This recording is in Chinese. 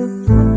嗯。